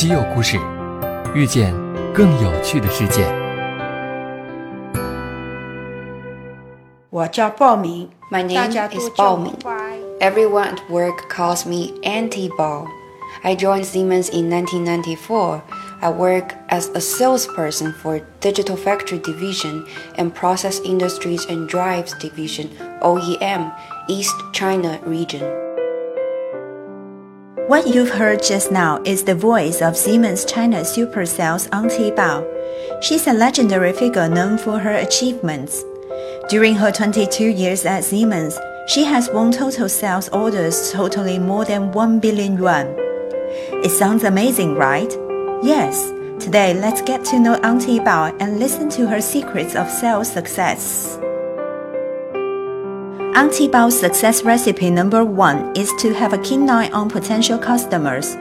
稀有故事，遇见更有趣的世界。我叫报名，My name is 报名。Everyone at work calls me Auntie Bao. I joined Siemens in 1994. I work as a salesperson for Digital Factory Division and Process Industries and Drives Division (OEM) East China Region. What you've heard just now is the voice of Siemens China super sales Auntie Bao. She's a legendary figure known for her achievements. During her 22 years at Siemens, she has won total sales orders totaling more than 1 billion yuan. It sounds amazing, right? Yes. Today, let's get to know Auntie Bao and listen to her secrets of sales success. Auntie Bao's success recipe number one is to have a keen eye on potential customers.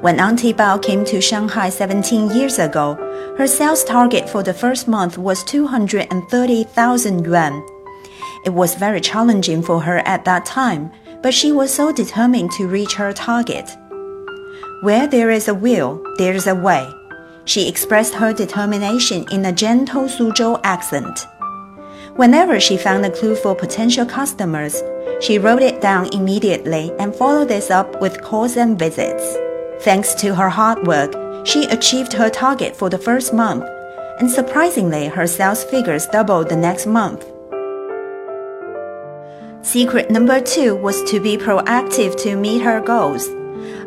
When Auntie Bao came to Shanghai 17 years ago, her sales target for the first month was 230,000 yuan. It was very challenging for her at that time, but she was so determined to reach her target. Where there is a will, there is a way. She expressed her determination in a gentle Suzhou accent. Whenever she found a clue for potential customers, she wrote it down immediately and followed this up with calls and visits. Thanks to her hard work, she achieved her target for the first month, and surprisingly, her sales figures doubled the next month. Secret number two was to be proactive to meet her goals.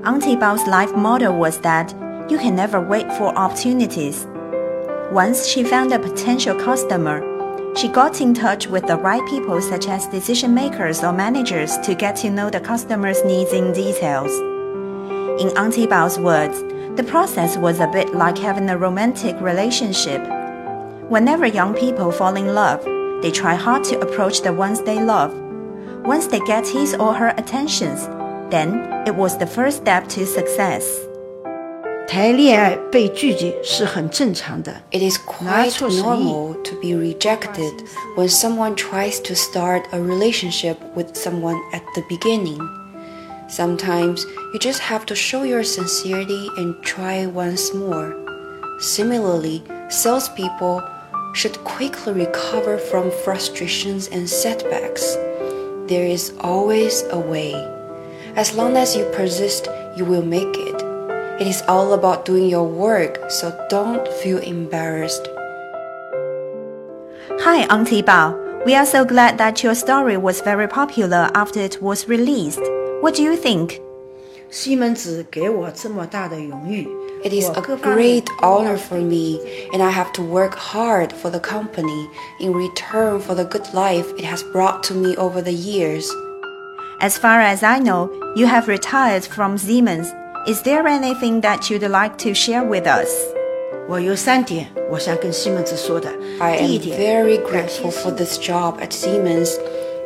Auntie Bao's life motto was that you can never wait for opportunities. Once she found a potential customer, she got in touch with the right people such as decision makers or managers to get to know the customer's needs in details. In Auntie Bao's words, the process was a bit like having a romantic relationship. Whenever young people fall in love, they try hard to approach the ones they love. Once they get his or her attentions, then it was the first step to success. 谈恋爱被拒绝是很正常的。 It is 拿 quite 错生意 normal to be rejected when someone tries to start a relationship with someone at the beginning. Sometimes you just have to show your sincerity and try once more. Similarly, salespeople should quickly recover from frustrations and setbacks. There is always a way. As long as you persist, you will make it. It is all about doing your work, so don't feel embarrassed. Hi, Auntie Bao. We are so glad that your story was very popular after it was released. What do you think? 西门子给我这么大的荣誉， It is 我 a 各方面 great honor for me, and I have to work hard for the company in return for the good life it has brought to me over the years. As far as I know, you have retired from Siemens. Is there anything that you'd like to share with us? 我有三点我想跟西门子说的。 I 第一 am 点， very 感谢 grateful 西 for this job at Siemens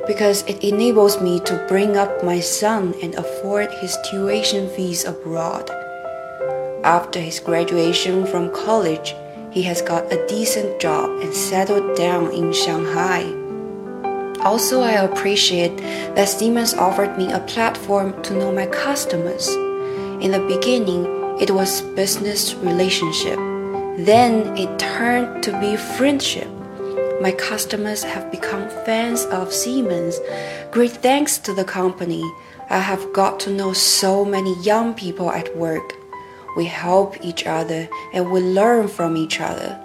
because it enables me to bring up my son and afford his tuition fees abroad. After his graduation from college, he has got a decent job and settled down in Shanghai. Also, I appreciate that Siemens offered me a platform to know my customers. In the beginning, it was business relationship. Then it turned to be friendship. My customers have become fans of Siemens. Great thanks to the company. I have got to know so many young people at work. We help each other and we learn from each other.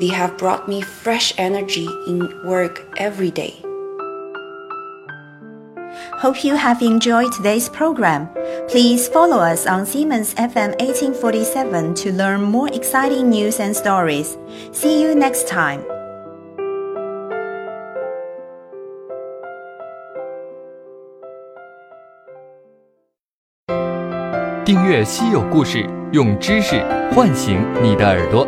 They have brought me fresh energy in work every day. Hope you have enjoyed today's program. Please follow us on Siemens FM 1847 to learn more exciting news and stories. See you next time. 订阅稀有故事，用知识唤醒你的耳朵。